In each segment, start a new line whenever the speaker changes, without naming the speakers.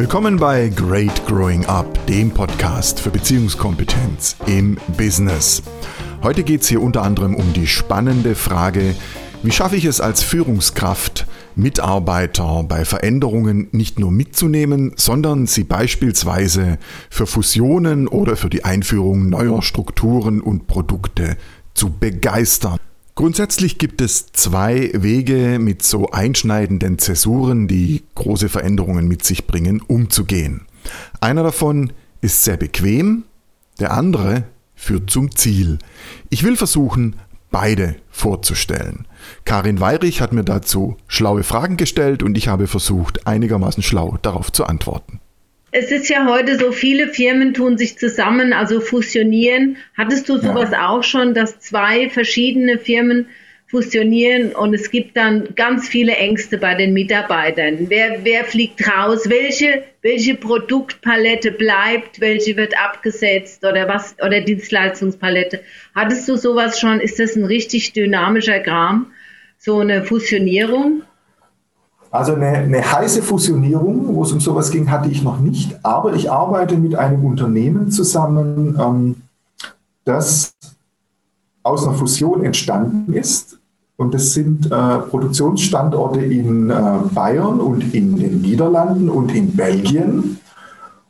Willkommen bei Great Growing Up, dem Podcast für Beziehungskompetenz im Business. Heute geht es hier unter anderem um die spannende Frage, wie schaffe ich es als Führungskraft, Mitarbeiter bei Veränderungen nicht nur mitzunehmen, sondern sie beispielsweise für Fusionen oder für die Einführung neuer Strukturen und Produkte zu begeistern. Grundsätzlich gibt es zwei Wege, mit so einschneidenden Zäsuren, die große Veränderungen mit sich bringen, umzugehen. Einer davon ist sehr bequem, der andere führt zum Ziel. Ich will versuchen, beide vorzustellen. Karin Weirich hat mir dazu schlaue Fragen gestellt und ich habe versucht, einigermaßen schlau darauf zu antworten.
Es ist ja heute so, viele Firmen tun sich zusammen, also fusionieren. Hattest du sowas ja. auch schon, dass zwei verschiedene Firmen fusionieren und es gibt dann ganz viele Ängste bei den Mitarbeitern. Wer, wer fliegt raus? Welche, welche Produktpalette bleibt? Welche wird abgesetzt oder was, oder Dienstleistungspalette? Hattest du sowas schon? Ist das ein richtig dynamischer Kram? So eine Fusionierung?
Also eine, eine, heiße Fusionierung, wo es um sowas ging, hatte ich noch nicht. Aber ich arbeite mit einem Unternehmen zusammen, ähm, das aus einer Fusion entstanden ist. Und das sind äh, Produktionsstandorte in äh, Bayern und in den Niederlanden und in Belgien.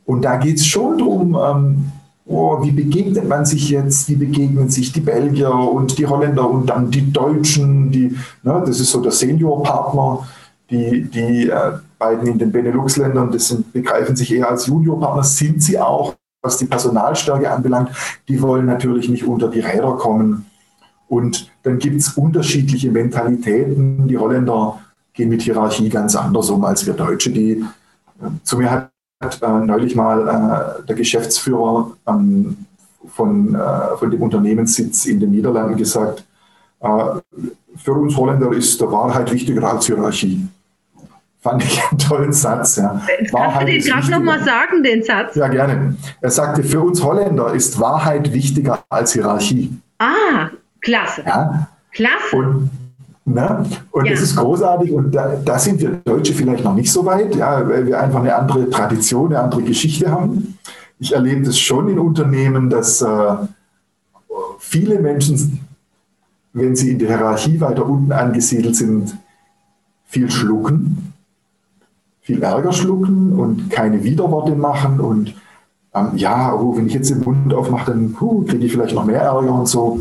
Und da geht es schon darum, ähm, oh, wie begegnet man sich jetzt, wie begegnen sich die Belgier und die Holländer und dann die Deutschen, die, ne, das ist so der Seniorpartner die, die äh, beiden in den Benelux-Ländern, das sind, begreifen sich eher als Juniorpartner, sind sie auch, was die Personalstärke anbelangt. Die wollen natürlich nicht unter die Räder kommen. Und dann gibt es unterschiedliche Mentalitäten. Die Holländer gehen mit Hierarchie ganz anders um als wir Deutsche. Die, äh, zu mir hat äh, neulich mal äh, der Geschäftsführer ähm, von, äh, von dem Unternehmenssitz in den Niederlanden gesagt, äh, für uns Holländer ist der Wahrheit wichtiger als Hierarchie. Fand ich einen tollen Satz. Ja.
Kannst Wahrheit du den gerade nochmal sagen, den Satz?
Ja, gerne. Er sagte, für uns Holländer ist Wahrheit wichtiger als Hierarchie.
Ah, klasse.
Ja.
Klasse.
Und, ne? und ja. das ist großartig. Und da, da, sind wir Deutsche vielleicht noch nicht so weit, ja, weil wir einfach eine andere Tradition, eine andere Geschichte haben. Ich erlebe das schon in Unternehmen, dass äh, viele Menschen, wenn sie in der Hierarchie weiter unten angesiedelt sind, viel schlucken viel Ärger schlucken und keine Widerworte machen und ähm, ja, oh, wenn ich jetzt den Mund aufmache, dann kriege ich vielleicht noch mehr Ärger und so.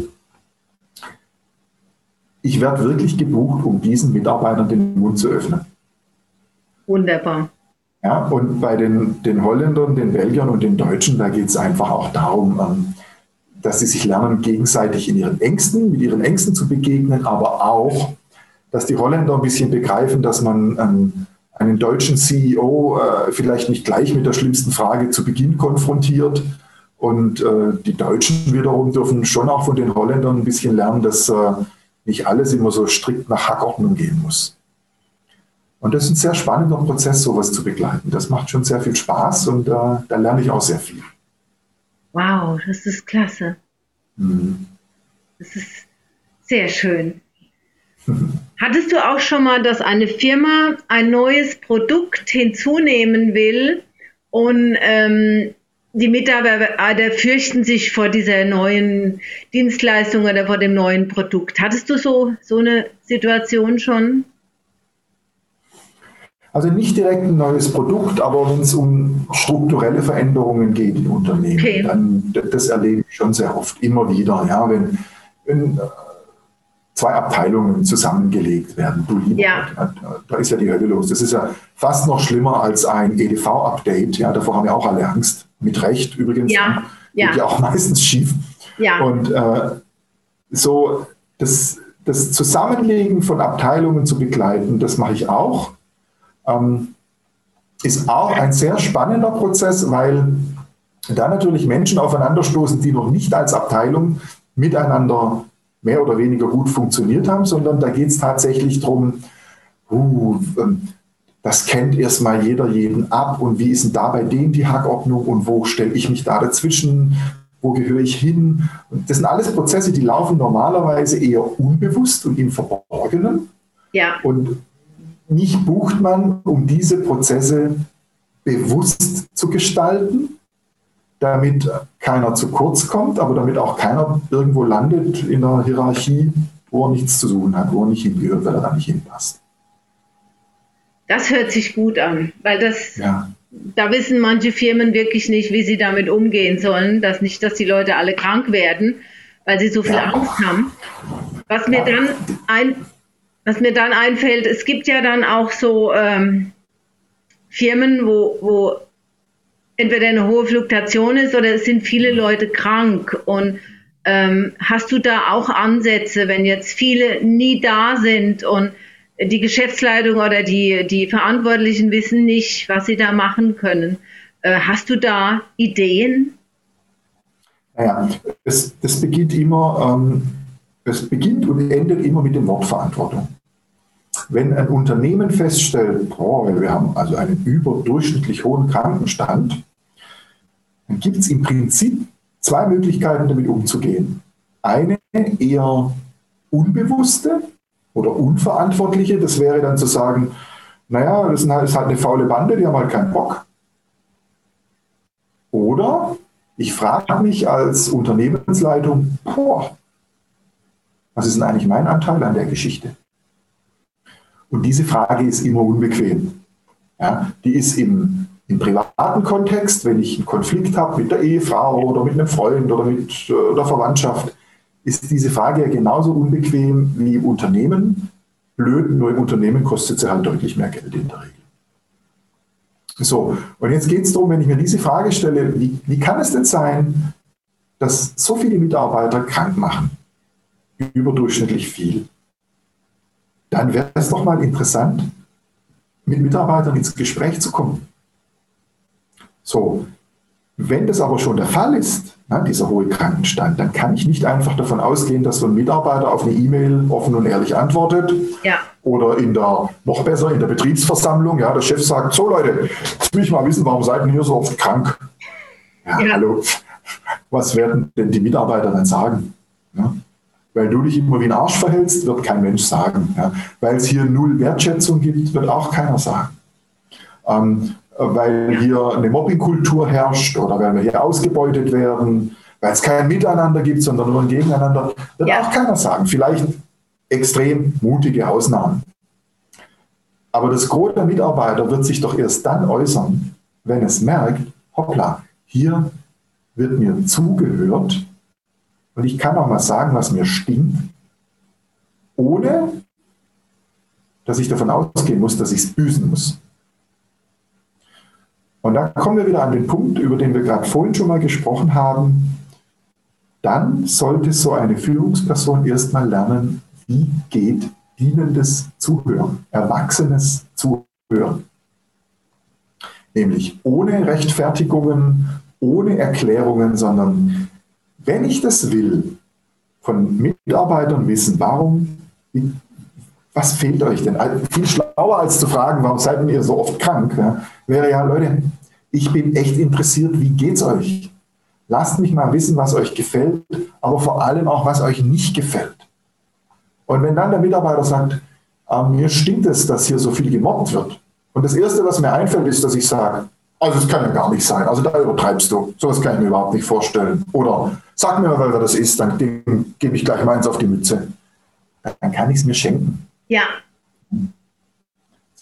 Ich werde wirklich gebucht, um diesen Mitarbeitern den Mund zu öffnen.
Wunderbar.
Ja, und bei den, den Holländern, den Belgiern und den Deutschen, da geht es einfach auch darum, ähm, dass sie sich lernen, gegenseitig in ihren Ängsten, mit ihren Ängsten zu begegnen, aber auch, dass die Holländer ein bisschen begreifen, dass man ähm, einen deutschen CEO äh, vielleicht nicht gleich mit der schlimmsten Frage zu Beginn konfrontiert. Und äh, die Deutschen wiederum dürfen schon auch von den Holländern ein bisschen lernen, dass äh, nicht alles immer so strikt nach Hackordnung gehen muss. Und das ist ein sehr spannender Prozess, sowas zu begleiten. Das macht schon sehr viel Spaß und äh, da lerne ich auch sehr viel.
Wow, das ist klasse. Mhm. Das ist sehr schön. Hattest du auch schon mal, dass eine Firma ein neues Produkt hinzunehmen will und ähm, die Mitarbeiter fürchten sich vor dieser neuen Dienstleistung oder vor dem neuen Produkt? Hattest du so, so eine Situation schon?
Also nicht direkt ein neues Produkt, aber wenn es um strukturelle Veränderungen geht in Unternehmen, okay. dann das erlebe ich schon sehr oft, immer wieder. Ja, wenn, wenn zwei Abteilungen zusammengelegt werden. Du lieber, ja. da ist ja die Hölle los. Das ist ja fast noch schlimmer als ein EDV-Update. Ja, davor haben ja auch alle Angst. Mit Recht übrigens. Ja. Ja. Geht ja auch meistens schief. Ja. Und äh, so das, das Zusammenlegen von Abteilungen zu begleiten, das mache ich auch. Ähm, ist auch ein sehr spannender Prozess, weil da natürlich Menschen aufeinanderstoßen, die noch nicht als Abteilung miteinander mehr oder weniger gut funktioniert haben, sondern da geht es tatsächlich darum, uh, ähm, das kennt erstmal jeder jeden ab und wie ist denn da bei denen die Hackordnung und wo stelle ich mich da dazwischen, wo gehöre ich hin? Und das sind alles Prozesse, die laufen normalerweise eher unbewusst und im Verborgenen. Ja. Und mich bucht man, um diese Prozesse bewusst zu gestalten, damit keiner zu kurz kommt, aber damit auch keiner irgendwo landet in der Hierarchie, wo er nichts zu suchen hat, wo er nicht hingehört, weil er da nicht hinpasst.
Das hört sich gut an, weil das, ja. da wissen manche Firmen wirklich nicht, wie sie damit umgehen sollen, dass nicht, dass die Leute alle krank werden, weil sie so viel ja. Angst haben. Was mir dann ein, was mir dann einfällt, es gibt ja dann auch so ähm, Firmen, wo, wo entweder eine hohe Fluktuation ist oder es sind viele Leute krank. Und ähm, hast du da auch Ansätze, wenn jetzt viele nie da sind und die Geschäftsleitung oder die, die Verantwortlichen wissen nicht, was sie da machen können? Äh, hast du da Ideen?
Naja, es, das beginnt immer, ähm, es beginnt und endet immer mit dem Wort Verantwortung. Wenn ein Unternehmen feststellt, boah, wir haben also einen überdurchschnittlich hohen Krankenstand, gibt es im Prinzip zwei Möglichkeiten, damit umzugehen. Eine eher unbewusste oder unverantwortliche, das wäre dann zu sagen, naja, das ist halt eine faule Bande, die haben halt keinen Bock. Oder ich frage mich als Unternehmensleitung, boah, was ist denn eigentlich mein Anteil an der Geschichte? Und diese Frage ist immer unbequem. Ja, die ist im im privaten Kontext, wenn ich einen Konflikt habe mit der Ehefrau oder mit einem Freund oder mit äh, der Verwandtschaft, ist diese Frage ja genauso unbequem wie im Unternehmen. Blöd, nur im Unternehmen kostet sie halt deutlich mehr Geld in der Regel. So, und jetzt geht es darum, wenn ich mir diese Frage stelle, wie, wie kann es denn sein, dass so viele Mitarbeiter krank machen? Überdurchschnittlich viel. Dann wäre es doch mal interessant, mit Mitarbeitern ins Gespräch zu kommen. So, wenn das aber schon der Fall ist, ne, dieser hohe Krankenstand, dann kann ich nicht einfach davon ausgehen, dass so ein Mitarbeiter auf eine E-Mail offen und ehrlich antwortet. Ja. Oder in der, noch besser, in der Betriebsversammlung, ja, der Chef sagt, so Leute, jetzt will ich mal wissen, warum seid ihr hier so oft krank? Ja, ja. hallo, was werden denn die Mitarbeiter dann sagen? Ja? Weil du dich immer wie ein Arsch verhältst, wird kein Mensch sagen. Ja? Weil es hier null Wertschätzung gibt, wird auch keiner sagen. Ähm, weil hier eine Mobbingkultur herrscht oder weil wir hier ausgebeutet werden, weil es kein Miteinander gibt, sondern nur ein Gegeneinander, wird ja. auch keiner sagen. Vielleicht extrem mutige Ausnahmen. Aber das Gros der Mitarbeiter wird sich doch erst dann äußern, wenn es merkt, hoppla, hier wird mir zugehört und ich kann auch mal sagen, was mir stinkt, ohne dass ich davon ausgehen muss, dass ich es büßen muss. Und da kommen wir wieder an den Punkt, über den wir gerade vorhin schon mal gesprochen haben. Dann sollte so eine Führungsperson erstmal lernen, wie geht dienendes Zuhören, erwachsenes Zuhören. Nämlich ohne Rechtfertigungen, ohne Erklärungen, sondern wenn ich das will, von Mitarbeitern wissen, warum, was fehlt euch denn? Viel schlauer als zu fragen, warum seid ihr so oft krank, wäre ja, Leute, ich bin echt interessiert, wie geht's euch? Lasst mich mal wissen, was euch gefällt, aber vor allem auch, was euch nicht gefällt. Und wenn dann der Mitarbeiter sagt, ah, mir stinkt es, dass hier so viel gemobbt wird. Und das Erste, was mir einfällt, ist, dass ich sage, also das kann ja gar nicht sein. Also da übertreibst du. Sowas kann ich mir überhaupt nicht vorstellen. Oder sag mir mal, wer das ist, dann gebe ich gleich meins auf die Mütze. Dann kann ich es mir schenken.
Ja.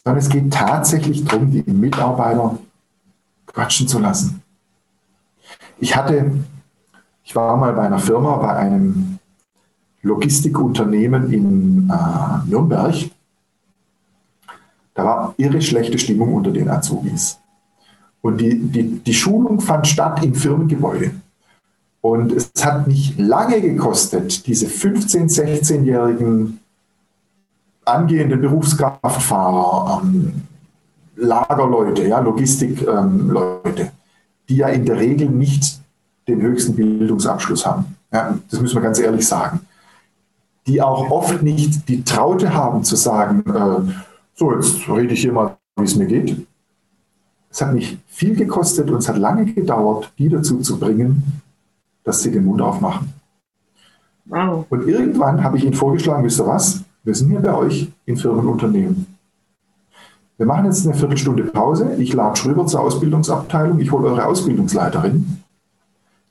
Sondern es geht tatsächlich darum, die Mitarbeiter quatschen zu lassen. Ich hatte, ich war mal bei einer Firma, bei einem Logistikunternehmen in äh, Nürnberg. Da war irre schlechte Stimmung unter den Azubis. Und die, die, die Schulung fand statt im Firmengebäude. Und es hat mich lange gekostet, diese 15-, 16-jährigen angehende Berufskraftfahrer, ähm, Lagerleute, ja, Logistikleute, ähm, die ja in der Regel nicht den höchsten Bildungsabschluss haben. Ja, das müssen wir ganz ehrlich sagen. Die auch oft nicht die Traute haben zu sagen, äh, so, jetzt rede ich hier mal, wie es mir geht. Es hat mich viel gekostet und es hat lange gedauert, die dazu zu bringen, dass sie den Mund aufmachen. Wow. Und irgendwann habe ich ihnen vorgeschlagen, wisst ihr was? Wir sind hier bei euch in Firmenunternehmen. Wir machen jetzt eine Viertelstunde Pause. Ich lade rüber zur Ausbildungsabteilung. Ich hole eure Ausbildungsleiterin.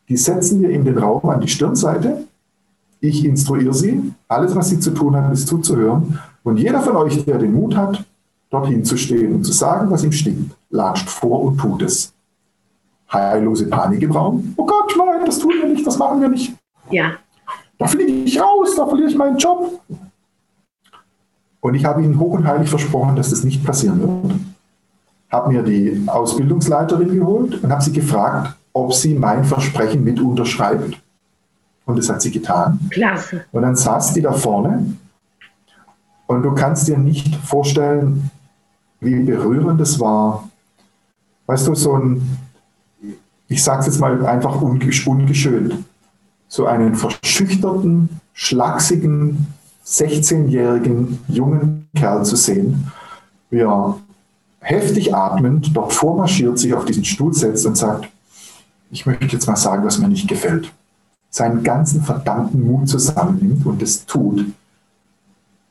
Die setzen wir in den Raum an die Stirnseite. Ich instruiere sie. Alles, was sie zu tun hat, ist zuzuhören. Und jeder von euch, der den Mut hat, dorthin zu stehen und zu sagen, was ihm stinkt, latscht vor und tut es. Heillose Panik im Raum. Oh Gott, nein, das tun wir nicht, das machen wir nicht.
Ja.
Da fliege ich raus, da verliere ich meinen Job. Und ich habe ihnen hoch und heilig versprochen, dass das nicht passieren wird. Habe mir die Ausbildungsleiterin geholt und habe sie gefragt, ob sie mein Versprechen mit unterschreibt. Und das hat sie getan.
Klasse.
Und dann saß die da vorne und du kannst dir nicht vorstellen, wie berührend es war. Weißt du, so ein, ich sage es jetzt mal einfach ungeschönt, so einen verschüchterten, schlachsigen, 16-jährigen jungen Kerl zu sehen, wie er heftig atmend dort vormarschiert, sich auf diesen Stuhl setzt und sagt, ich möchte jetzt mal sagen, was mir nicht gefällt. Seinen ganzen verdammten Mut zusammennimmt und es tut.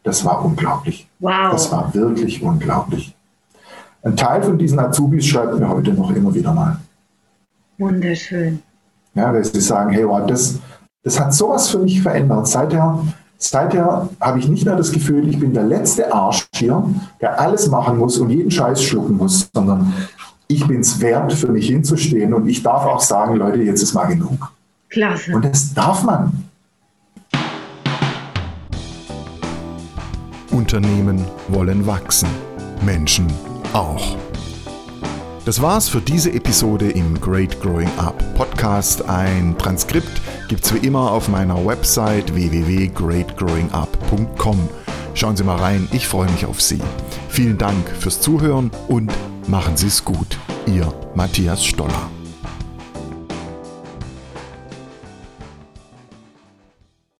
Das war unglaublich.
Wow.
Das war wirklich unglaublich. Ein Teil von diesen Azubis schreibt mir heute noch immer wieder mal.
Wunderschön.
Ja, weil sie sagen, hey, wow, das, das hat sowas für mich verändert. Seither, seither habe ich nicht mehr das Gefühl, ich bin der letzte Arsch hier, der alles machen muss und jeden Scheiß schlucken muss, sondern ich bin es wert, für mich hinzustehen und ich darf auch sagen, Leute, jetzt ist mal genug.
Klasse.
Und das darf man.
Unternehmen wollen wachsen, Menschen auch. Das war's für diese Episode im Great Growing Up Podcast. Ein Transkript gibt's wie immer auf meiner Website www.greatgrowingup.com. Schauen Sie mal rein, ich freue mich auf Sie. Vielen Dank fürs Zuhören und machen Sie es gut. Ihr Matthias Stoller.